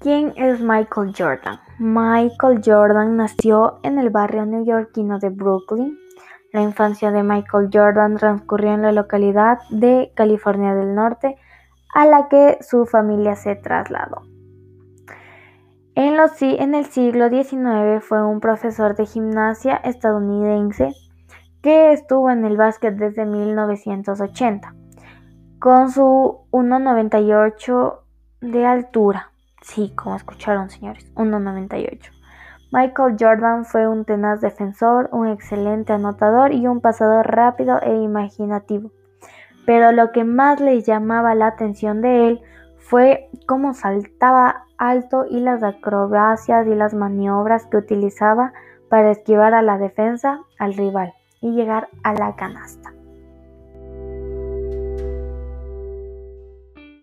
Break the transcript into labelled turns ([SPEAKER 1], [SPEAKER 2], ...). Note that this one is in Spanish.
[SPEAKER 1] ¿Quién es Michael Jordan? Michael Jordan nació en el barrio neoyorquino de Brooklyn. La infancia de Michael Jordan transcurrió en la localidad de California del Norte, a la que su familia se trasladó. En, en el siglo XIX fue un profesor de gimnasia estadounidense que estuvo en el básquet desde 1980, con su 1,98 de altura. Sí, como escucharon señores, 1.98. Michael Jordan fue un tenaz defensor, un excelente anotador y un pasador rápido e imaginativo. Pero lo que más le llamaba la atención de él fue cómo saltaba alto y las acrobacias y las maniobras que utilizaba para esquivar a la defensa, al rival y llegar a la canasta.